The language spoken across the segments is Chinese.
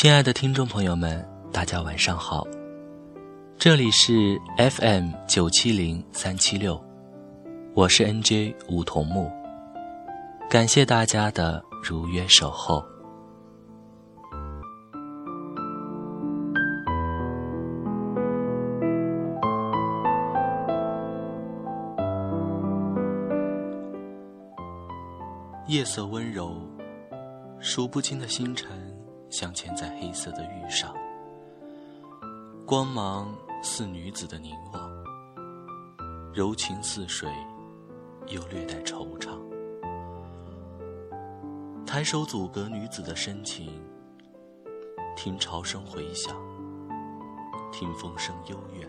亲爱的听众朋友们，大家晚上好，这里是 FM 九七零三七六，我是 NJ 梧桐木，感谢大家的如约守候。夜色温柔，数不清的星辰镶嵌在黑色的玉上，光芒似女子的凝望，柔情似水，又略带惆怅。抬手阻隔女子的深情，听潮声回响，听风声幽怨，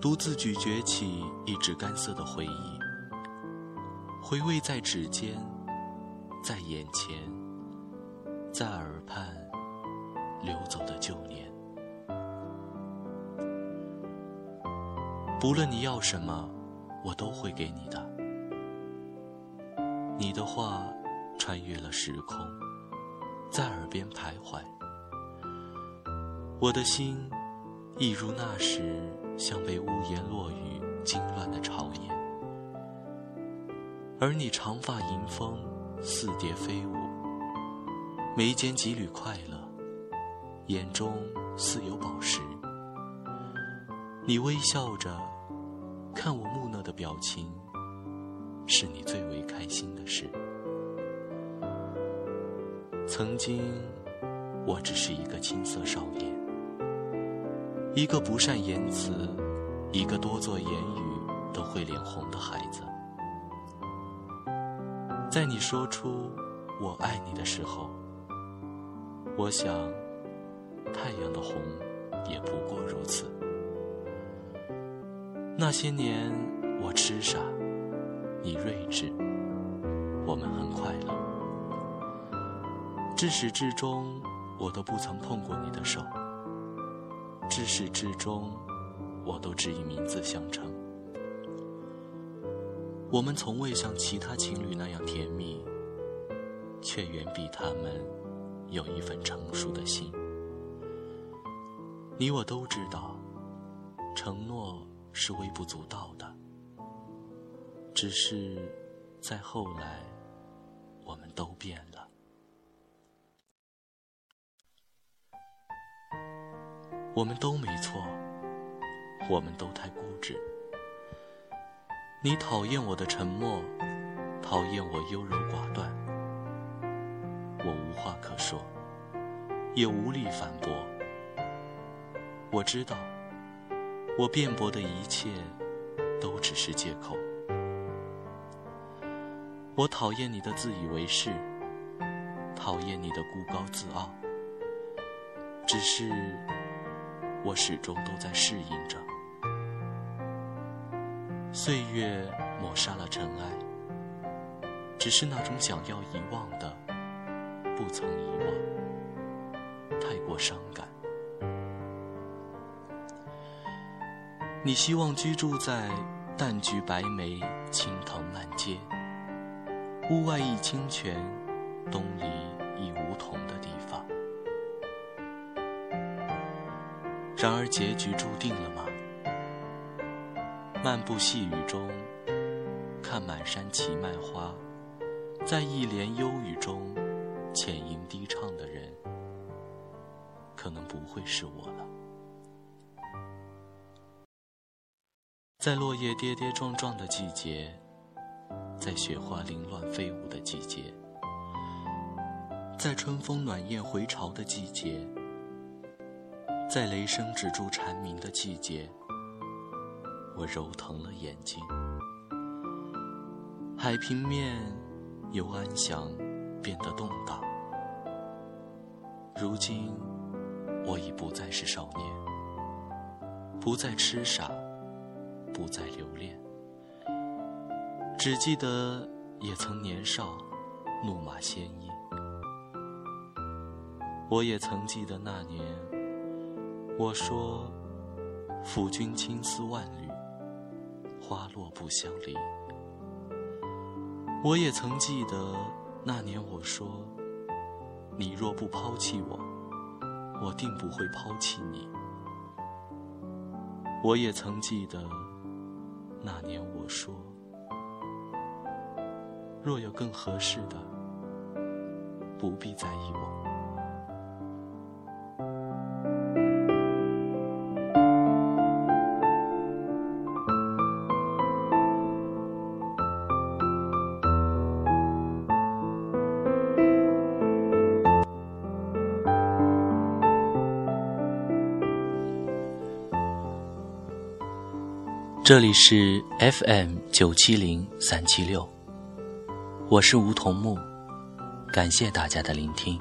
独自咀嚼起一纸干涩的回忆。回味在指尖，在眼前，在耳畔流走的旧年。不论你要什么，我都会给你的。你的话穿越了时空，在耳边徘徊。我的心一如那时，像被屋檐落雨惊乱的巢燕。而你长发迎风，似蝶飞舞，眉间几缕快乐，眼中似有宝石。你微笑着看我木讷的表情，是你最为开心的事。曾经，我只是一个青涩少年，一个不善言辞，一个多做言语都会脸红的孩子。在你说出“我爱你”的时候，我想，太阳的红也不过如此。那些年，我痴傻，你睿智，我们很快乐。至始至终，我都不曾碰过你的手；至始至终，我都只以名字相称。我们从未像其他情侣那样甜蜜，却远比他们有一份成熟的心。你我都知道，承诺是微不足道的。只是，在后来，我们都变了。我们都没错，我们都太固执。你讨厌我的沉默，讨厌我优柔寡断，我无话可说，也无力反驳。我知道，我辩驳的一切都只是借口。我讨厌你的自以为是，讨厌你的孤高自傲，只是我始终都在适应着。岁月抹杀了尘埃，只是那种想要遗忘的，不曾遗忘，太过伤感。你希望居住在淡菊白梅、青藤满街，屋外一清泉，东篱一梧桐的地方。然而结局注定了吗？漫步细雨中，看满山齐麦花，在一帘幽雨中，浅吟低唱的人，可能不会是我了。在落叶跌跌撞撞的季节，在雪花凌乱飞舞的季节，在春风暖燕回巢的季节，在雷声止住蝉鸣的季节。我揉疼了眼睛，海平面由安详变得动荡。如今，我已不再是少年，不再痴傻，不再留恋，只记得也曾年少，怒马鲜衣。我也曾记得那年，我说：“抚君青丝万缕。”花落不相离。我也曾记得那年我说，你若不抛弃我，我定不会抛弃你。我也曾记得那年我说，若有更合适的，不必在意我。这里是 FM 九七零三七六，我是梧桐木，感谢大家的聆听。